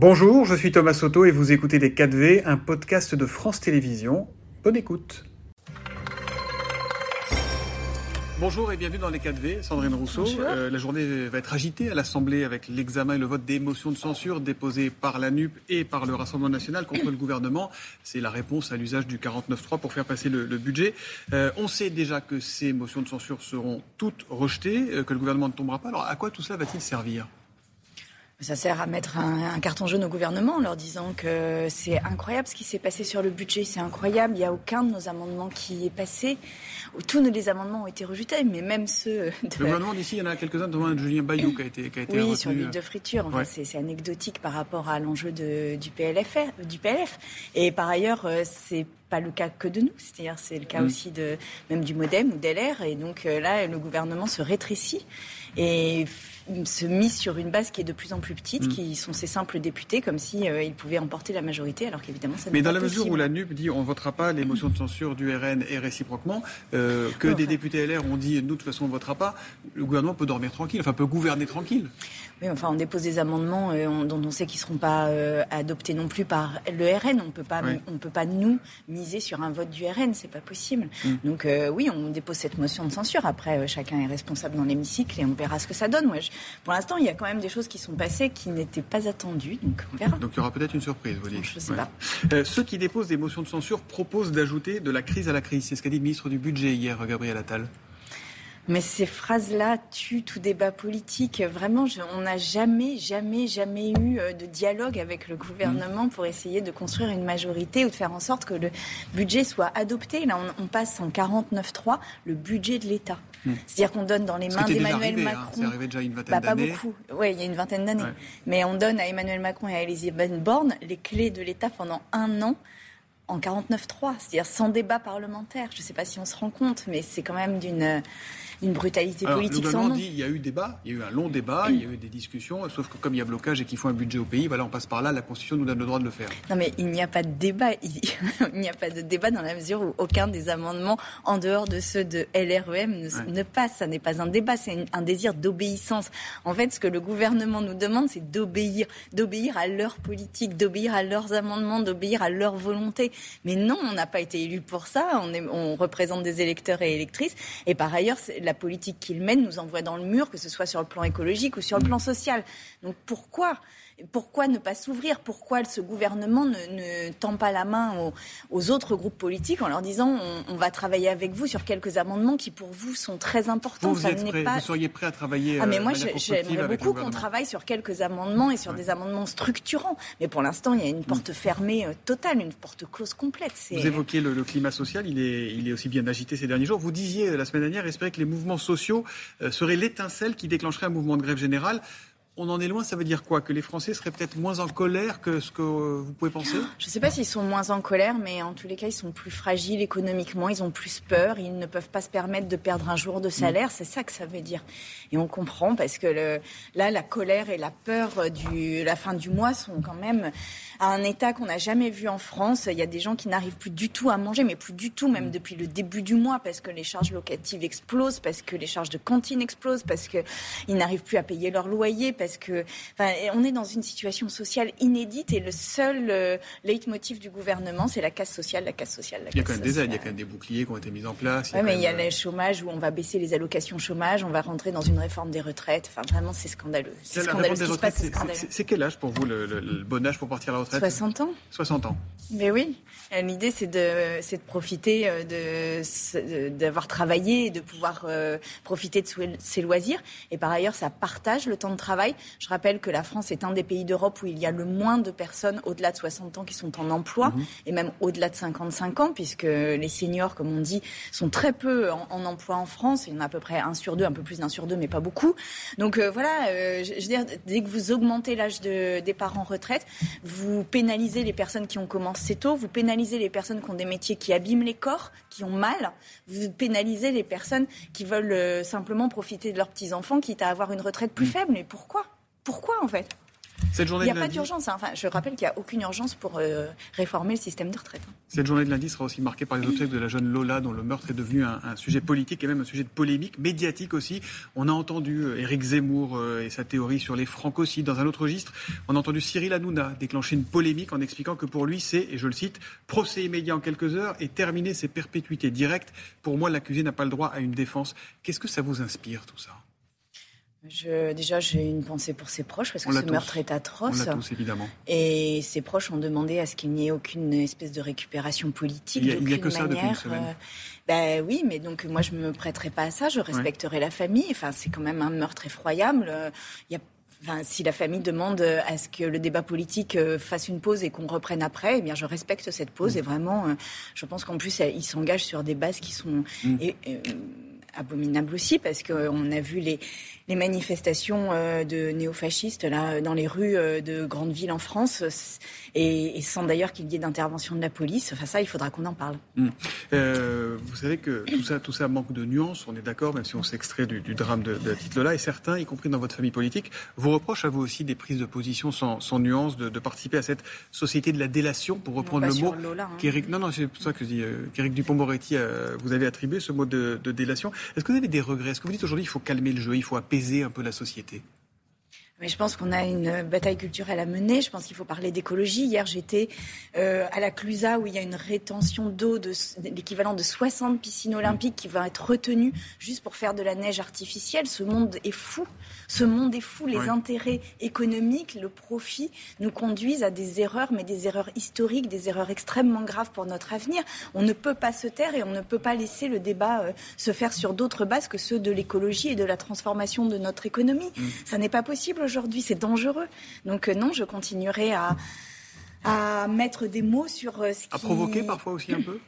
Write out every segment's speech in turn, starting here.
Bonjour, je suis Thomas Soto et vous écoutez Les 4V, un podcast de France Télévisions. Bonne écoute. Bonjour et bienvenue dans les 4V, Sandrine Rousseau. Euh, la journée va être agitée à l'Assemblée avec l'examen et le vote des motions de censure déposées par la NUP et par le Rassemblement national contre le gouvernement. C'est la réponse à l'usage du 49.3 pour faire passer le, budget. Euh, on sait déjà que ces motions de censure seront toutes rejetées, euh, que le gouvernement ne tombera pas. Alors à quoi tout cela va-t-il servir? Ça sert à mettre un, carton jaune au gouvernement en leur disant que c'est incroyable ce qui s'est passé sur le budget, c'est incroyable, il n'y a aucun de nos amendements qui est passé. Tous les amendements ont été rejetés, mais même ceux de... Le gouvernement d'ici, il y en a quelques-uns, dont Julien Bayou qui a été, qui a été Oui, sur l'huile de friture. Enfin, C'est anecdotique par rapport à l'enjeu du, PLF, du PLF. Et par ailleurs, euh, c'est pas le cas que de nous, c'est-à-dire c'est le cas mm. aussi de même du MoDem ou d'LR, et donc euh, là le gouvernement se rétrécit et se mise sur une base qui est de plus en plus petite, mm. qui sont ces simples députés, comme si euh, pouvaient emporter la majorité, alors qu'évidemment ça Mais dans la mesure où la NUP dit on votera pas les motions de censure du RN et réciproquement, euh, que des députés LR ont dit nous de toute façon on votera pas, le gouvernement peut dormir tranquille, enfin peut gouverner tranquille. Oui, enfin on dépose des amendements euh, dont on sait qu'ils seront pas adoptés non plus par le RN. On peut pas, on peut pas nous miser sur un vote du RN, c'est pas possible. Mm. Donc oui, on dépose cette motion de censure. Après, chacun est responsable dans l'hémicycle et on verra ce que ça donne. Moi, je, pour l'instant, il y a quand même des choses qui sont passées qui n'étaient pas attendues, donc on verra. Donc il y aura peut-être une surprise, vous dites. Je ne sais pas. Euh, ceux qui déposent des motions de censure proposent d'ajouter de la crise à la crise. C'est ce qu'a dit le ministre du Budget hier, Gabriel Attal. Mais ces phrases-là tuent tout débat politique. Vraiment, on n'a jamais, jamais, jamais eu euh, de dialogue avec le gouvernement pour essayer de construire une majorité ou de faire en sorte que le budget soit adopté. Là, on, passe en 49-3 le budget de l'État. Hmm. C'est-à-dire qu'on donne dans les mains d'Emmanuel hein. Macron. c'est arrivé déjà une vingtaine d'années. Pas beaucoup. Oui, il y a une vingtaine d'années. Mais on donne à Emmanuel Macron et à Elisabeth Borne les clés de l'État pendant un an en 49-3, c'est-à-dire sans débat parlementaire. Je ne sais pas si on se rend compte, mais c'est quand même d'une une brutalité politique le sans dit il y a eu débat, il y a eu un long débat, il y a eu des discussions, sauf que comme il y a blocage et qu'il faut un budget au pays, voilà, on passe par là, la Constitution nous donne le droit de le faire. Non mais il n'y a pas de débat, il n'y a pas de débat dans la mesure où aucun des amendements en dehors de ceux de LREM ne, passe. Ça n'est pas un débat, c'est un désir d'obéissance. En fait, ce que le gouvernement nous demande, c'est d'obéir, d'obéir à leur politique, d'obéir à leurs amendements, d'obéir à leur volonté. Mais non, on n'a pas été élu pour ça. On, est, on représente des électeurs et électrices. Et par ailleurs, la politique qu'il mène nous envoie dans le mur, que ce soit sur le plan écologique ou sur le plan social. Donc pourquoi pourquoi ne pas s'ouvrir? Pourquoi ce gouvernement ne, tend pas la main aux, autres groupes politiques en leur disant on, va travailler avec vous sur quelques amendements qui pour vous sont très importants vous, seriez prêt à travailler Ah mais euh, moi j'aimerais beaucoup qu'on travaille sur quelques amendements et sur des amendements structurants. Mais pour l'instant il y a une porte fermée euh, totale, une porte close complète. Vous évoquiez le, climat social, il est, il est aussi bien agité ces derniers jours. Vous disiez la semaine dernière espérer que les mouvements sociaux seraient l'étincelle qui déclencherait un mouvement de grève générale on en est loin, ça veut dire quoi? Que les Français seraient peut-être moins en colère que ce que vous pouvez penser? Je ne sais pas s'ils sont moins en colère, mais en tous les cas, ils sont plus fragiles économiquement, ils ont plus peur, ils ne peuvent pas se permettre de perdre un jour de salaire, c'est ça que ça veut dire. Et on comprend parce que là, la colère et la peur de la fin du mois sont quand même à un état qu'on n'a jamais vu en France. Il y a des gens qui n'arrivent plus du tout à manger, mais plus du tout, même mm. depuis le début du mois, parce que les charges locatives explosent, parce que les charges de cantine explosent, parce qu'ils n'arrivent plus à payer leur loyer, parce que, enfin, on est dans une situation sociale inédite et le seul euh, leitmotiv du gouvernement, c'est la casse sociale, la casse sociale, la Il y a quand même des aides, il y a quand même des boucliers qui ont été mis en place. Oui, mais il y a le chômage où on va baisser les allocations chômage, on va rentrer dans une réforme des retraites. Enfin, vraiment, c'est scandaleux. C'est scandaleux. C'est quel âge pour vous le, bon âge pour partir à la retraite? 60 ans. 60 ans. Mais oui. L'idée, c'est de, de profiter euh, d'avoir travaillé et de pouvoir euh, profiter de ses loisirs. Et par ailleurs, ça partage le temps de travail. Je rappelle que la France est un des pays d'Europe où il y a le moins de personnes au-delà de 60 ans qui sont en emploi, mhm. et même au-delà de 55 ans, puisque les seniors, comme on dit, sont très peu en, emploi en France. Il y en a à peu près un sur deux, un peu plus d'un sur deux, mais pas beaucoup. Donc euh, voilà, je, veux dire, dès que vous augmentez l'âge de, des parents en retraite, vous pénalisez les personnes qui ont commencé tôt, vous pénalisez les personnes qui ont des métiers qui abîment les corps, qui ont mal. Vous pénalisez les personnes qui veulent euh, simplement profiter de leurs petits-enfants, quitte à avoir une retraite plus mm. faible. Mais pourquoi? Pourquoi, en fait? Cette journée il n'y a pas d'urgence. Hein. Enfin, je rappelle qu'il n'y a aucune urgence pour euh, réformer le système de retraite. Hein. Cette journée de lundi sera aussi marquée par les obsèques de la jeune Lola, dont le meurtre est devenu un, sujet politique et même un sujet de polémique, médiatique aussi. On a entendu euh, Éric Zemmour euh, et sa théorie sur les francocides. Dans un autre registre, on a entendu Cyril Hanouna déclencher une polémique en expliquant que pour lui, c'est, et je le cite, procès immédiat en quelques heures et terminer ses perpétuités directes. Pour moi, l'accusé n'a pas le droit à une défense. Qu'est-ce que ça vous inspire, tout ça? Je, déjà, j'ai une pensée pour ses proches parce que ce meurtre est atroce. On tous, évidemment. Et ses proches ont demandé à ce qu'il n'y ait aucune espèce de récupération politique. Il n'y a, que ça depuis une semaine. Euh, ben oui, mais donc moi je me prêterai pas à ça. Je respecterai la famille. Enfin, c'est quand même un meurtre effroyable. Il y a Enfin, si la famille demande à ce que le débat politique euh, fasse une pause et qu'on reprenne après, eh bien, je respecte cette pause. Mm. Et vraiment, euh, je pense qu'en plus, il s'engage sur des bases qui sont mm. abominables aussi, parce qu'on a vu les, les manifestations euh, de néofascistes là dans les rues euh, de grandes villes en France et, sans d'ailleurs qu'il y ait d'intervention de la police. Enfin ça, il faudra qu'on en parle. Euh, vous savez que tout ça, tout ça manque de nuances. On est d'accord, même si on s'extrait du, drame de, de Tite-Lola. Et certains, y compris dans votre famille politique, vous reprochent à vous aussi des prises de position sans, sans nuance, de, participer à cette société de la délation, pour reprendre le mot Lola, hein. Non, non, c'est pour ça que je dis qu'Éric Dupont-Moretti, vous avez attribué ce mot de, de délation. Est-ce que vous avez des regrets? Est-ce que vous dites aujourd'hui il faut calmer le jeu, il faut apaiser un peu la société mais je pense qu'on a une bataille culturelle à mener. Je pense qu'il faut parler d'écologie. Hier, j'étais euh, à la Clusa où il y a une rétention d'eau de, l'équivalent de 60 piscines olympiques qui va être retenue juste pour faire de la neige artificielle. Ce monde est fou. Ce monde est fou. Les intérêts économiques, le profit nous conduisent à des erreurs, mais des erreurs historiques, des erreurs extrêmement graves pour notre avenir. On ne peut pas se taire et on ne peut pas laisser le débat euh, se faire sur d'autres bases que ceux de l'écologie et de la transformation de notre économie. Mm. Ça n'est pas possible aujourd'hui, c'est dangereux. Donc euh, non, je continuerai à, à mettre des mots sur euh, ce qui... À provoquer parfois aussi un peu?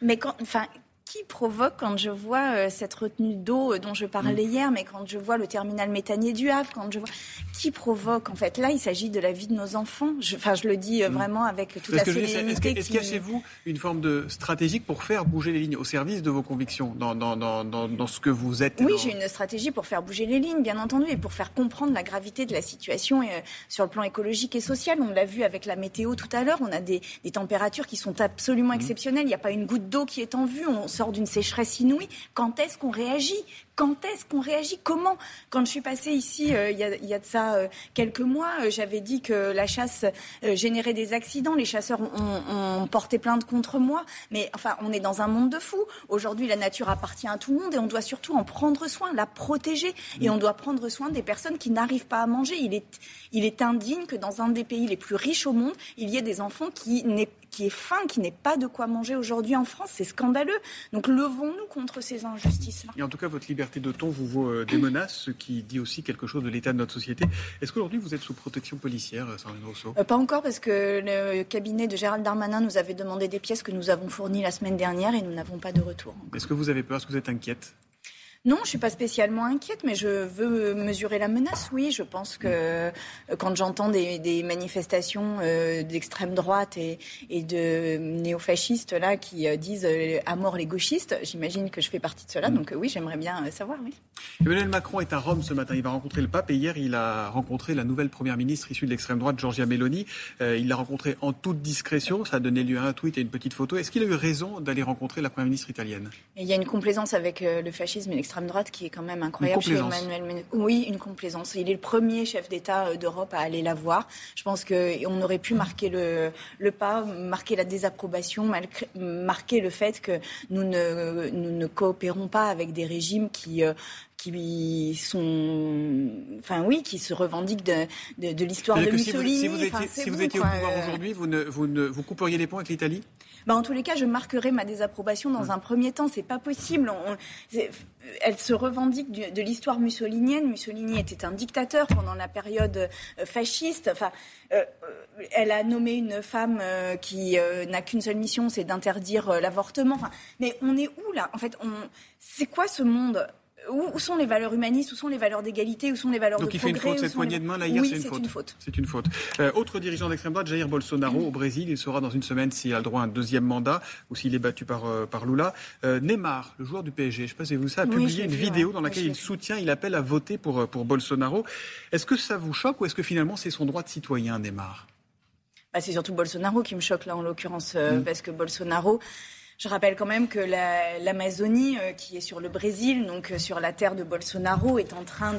Mais quand, enfin, qui provoque quand je vois euh, cette retenue d'eau euh, dont je parlais mm. hier, mais quand je vois le terminal méthanier du Havre, quand je vois qui provoque en fait? Là, il s'agit de la vie de nos enfants. Enfin, je, le dis euh, mm. vraiment avec toute la sérénité. Est-ce qu'il y a chez vous une forme de stratégie pour faire bouger les lignes au service de vos convictions dans, dans, dans, dans ce que vous êtes Oui, j'ai une stratégie pour faire bouger les lignes, bien entendu, et pour faire comprendre la gravité de la situation sur le plan écologique et social. On l'a vu avec la météo tout à l'heure. On a des, des, températures qui sont absolument mm. exceptionnelles. Il n'y a pas une goutte d'eau qui est en vue. On sort d'une sécheresse inouïe. Quand est-ce qu'on réagit? Quand est-ce qu'on réagit? Comment? Quand je suis passée ici, euh, il y, a, de ça euh, quelques mois, euh, j'avais dit que la chasse générait des accidents. Les chasseurs ont, porté plainte contre moi. Mais enfin, on est dans un monde de fous. Aujourd'hui, la nature appartient à tout le monde et on doit surtout en prendre soin, la protéger. Et on doit prendre soin des personnes qui n'arrivent pas à manger. Il est, il est indigne que dans un des pays les plus riches au monde, il y ait des enfants qui n'aient qui est faim, qui n'ait pas de quoi manger aujourd'hui en France. C'est scandaleux. Donc levons-nous contre ces injustices-là. Et en tout cas, votre liberté de ton vous vaut euh, des menaces, ce qui dit aussi quelque chose de l'état de notre société. Est-ce qu'aujourd'hui vous êtes sous protection policière, euh, Sandrine Rousseau Pas encore, parce que le cabinet de Gérald Darmanin nous avait demandé des pièces que nous avons fournies la semaine dernière et nous n'avons pas de retour. Est-ce que vous avez peur? Est-ce que vous êtes inquiète? Non, je suis pas spécialement inquiète, mais je veux mesurer la menace. Oui, je pense que euh, quand j'entends des, manifestations euh, d'extrême droite et, de néofascistes là qui euh, disent à mort les gauchistes, j'imagine que je fais partie de cela. Mm. Donc oui, j'aimerais bien savoir. Oui. Emmanuel Macron est à Rome ce matin. Il va rencontrer le pape et hier il a rencontré la nouvelle première ministre issue de l'extrême droite, Giorgia Meloni. il l'a rencontrée en toute discrétion. Ça a donné lieu à un tweet et une petite photo. Est-ce qu'il a eu raison d'aller rencontrer la première ministre italienne? Il y a une complaisance avec le fascisme et l'extrême l'extrême droite qui est quand même incroyable chez Emmanuel Oui, une complaisance. Il est le premier chef d'État euh, d'Europe à aller la voir. Je pense qu'on aurait pu marquer le, le pas, marquer la désapprobation, marquer le fait que nous ne, nous ne coopérons pas avec des régimes qui, euh, qui sont, enfin oui, qui se revendiquent de, de, l'histoire de Mussolini. Si vous, étiez, si vous étiez au pouvoir aujourd'hui, vous, ne, vous, ne, vous couperiez les ponts avec l'Italie? Bah, en tous les cas, je marquerai ma désapprobation dans un premier temps. C'est pas possible. elle se revendique de l'histoire mussolinienne. Mussolini était un dictateur pendant la période euh, fasciste. Enfin, euh, elle a nommé une femme euh, qui n'a qu'une seule mission, c'est d'interdire l'avortement. Enfin, mais on est où là? En fait, c'est quoi ce monde? Où, sont les valeurs humanistes, où sont les valeurs d'égalité, où sont les valeurs Donc de progrès Donc il fait une faute, cette poignée de main là hier, oui, c'est une, une, faute. C'est une faute. Euh, autre dirigeant d'extrême droite, Jair Bolsonaro au Brésil, il sera dans une semaine s'il a le droit à un deuxième mandat ou s'il est battu par, euh, par Lula. Euh, Neymar, le joueur du PSG, je ne sais pas si vous savez, a publié une vidéo dans laquelle il soutient, il appelle à voter pour, pour Bolsonaro. Est-ce que ça vous choque ou est-ce que finalement c'est son droit de citoyen, Neymar? Bah, C'est surtout Bolsonaro qui me choque là en l'occurrence, mm. parce que Bolsonaro... Je rappelle quand même que l'Amazonie, euh, qui est sur le Brésil, donc euh, sur la terre de Bolsonaro, est en train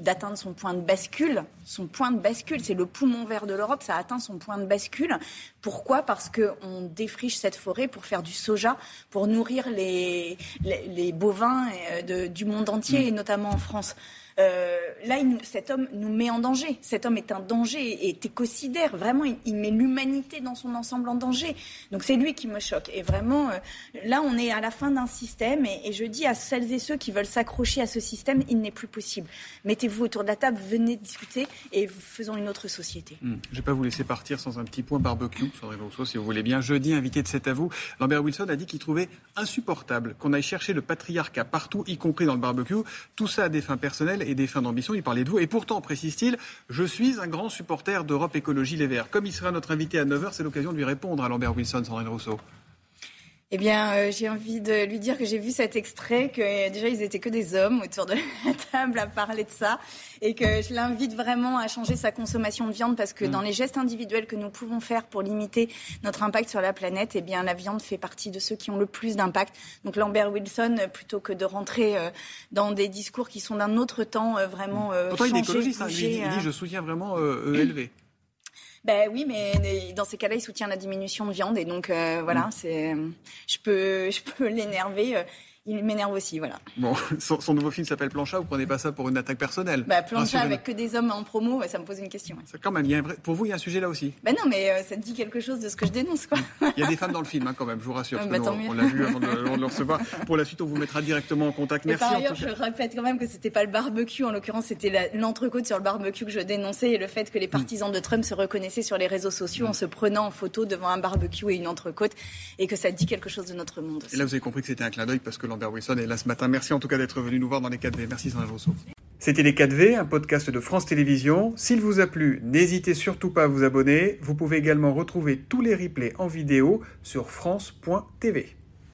d'atteindre son point de bascule. Son point de bascule, c'est le poumon vert de l'Europe, ça atteint son point de bascule. Pourquoi? Parce qu'on défriche cette forêt pour faire du soja, pour nourrir les, les, bovins euh, du monde entier, mm. et notamment en France. Euh, là, cet homme nous met en danger. Cet homme est un danger et est écocidaire. Vraiment, il, met l'humanité dans son ensemble en danger. Donc c'est lui qui me choque. Et vraiment, euh, là, on est à la fin d'un système. Et, je dis à celles et ceux qui veulent s'accrocher à ce système, il n'est plus possible. Mettez-vous autour de la table, venez discuter et faisons une autre société. Hmm. Je ne vais pas vous laisser partir sans un petit point barbecue, Sandrine Rousseau, si vous voulez bien. Jeudi, invité de cet à vous, Lambert Wilson a dit qu'il trouvait insupportable qu'on aille chercher le patriarcat partout, y compris dans le barbecue. Tout ça à des fins personnelles et des fins d'ambition. Il parlait de vous. Et pourtant, précise-t-il, je suis un grand supporter d'Europe Écologie Les Verts. Comme il sera notre invité à 9h, c'est l'occasion de lui répondre à Lambert Wilson, Sandrine Rousseau. Eh bien, euh, j'ai envie de lui dire que j'ai vu cet extrait, que euh, déjà ils étaient que des hommes autour de la table à parler de ça, et que je l'invite vraiment à changer sa consommation de viande parce que mm. dans les gestes individuels que nous pouvons faire pour limiter notre impact sur la planète, eh bien la viande fait partie de ceux qui ont le plus d'impact. Donc Lambert Wilson, plutôt que de rentrer euh, dans des discours qui sont d'un autre temps, vraiment Pourtant, il est écologiste. Hein. il, dit, je soutiens vraiment ELV. Ben oui, mais dans ces cas-là, il soutient la diminution de viande et donc euh, voilà, mm. c'est, je peux, je peux l'énerver. Il m'énerve aussi, voilà. Bon, son, nouveau film s'appelle Plancha, vous prenez pas ça pour une attaque personnelle bah, Plancha avec que des hommes en promo, ça me pose une question. Quand même, il y a pour vous, il y a un sujet là aussi Ben non, mais euh, ça dit quelque chose de ce que je dénonce, quoi. il y a des femmes dans le film, hein, quand même, je vous rassure. Bah, on l'a vu avant de, le recevoir. Pour la suite, on vous mettra directement en contact. Merci. par ailleurs, je répète quand même que c'était pas le barbecue, en l'occurrence, c'était l'entrecôte sur le barbecue que je dénonçais et le fait que les partisans de Trump se reconnaissaient sur les réseaux sociaux en se prenant en photo devant un barbecue et une entrecôte et que ça dit quelque chose de notre monde. Et là, vous avez compris que c'était un clin d'œil parce que Lambert Wilson est là ce matin Merci en tout cas d'être venu nous voir dans les 4V. Merci Sandra Rousseau. C'était les 4V, un podcast de France Télévisions. S'il vous a plu, n'hésitez surtout pas à vous abonner. Vous pouvez également retrouver tous les replays en vidéo sur France.tv.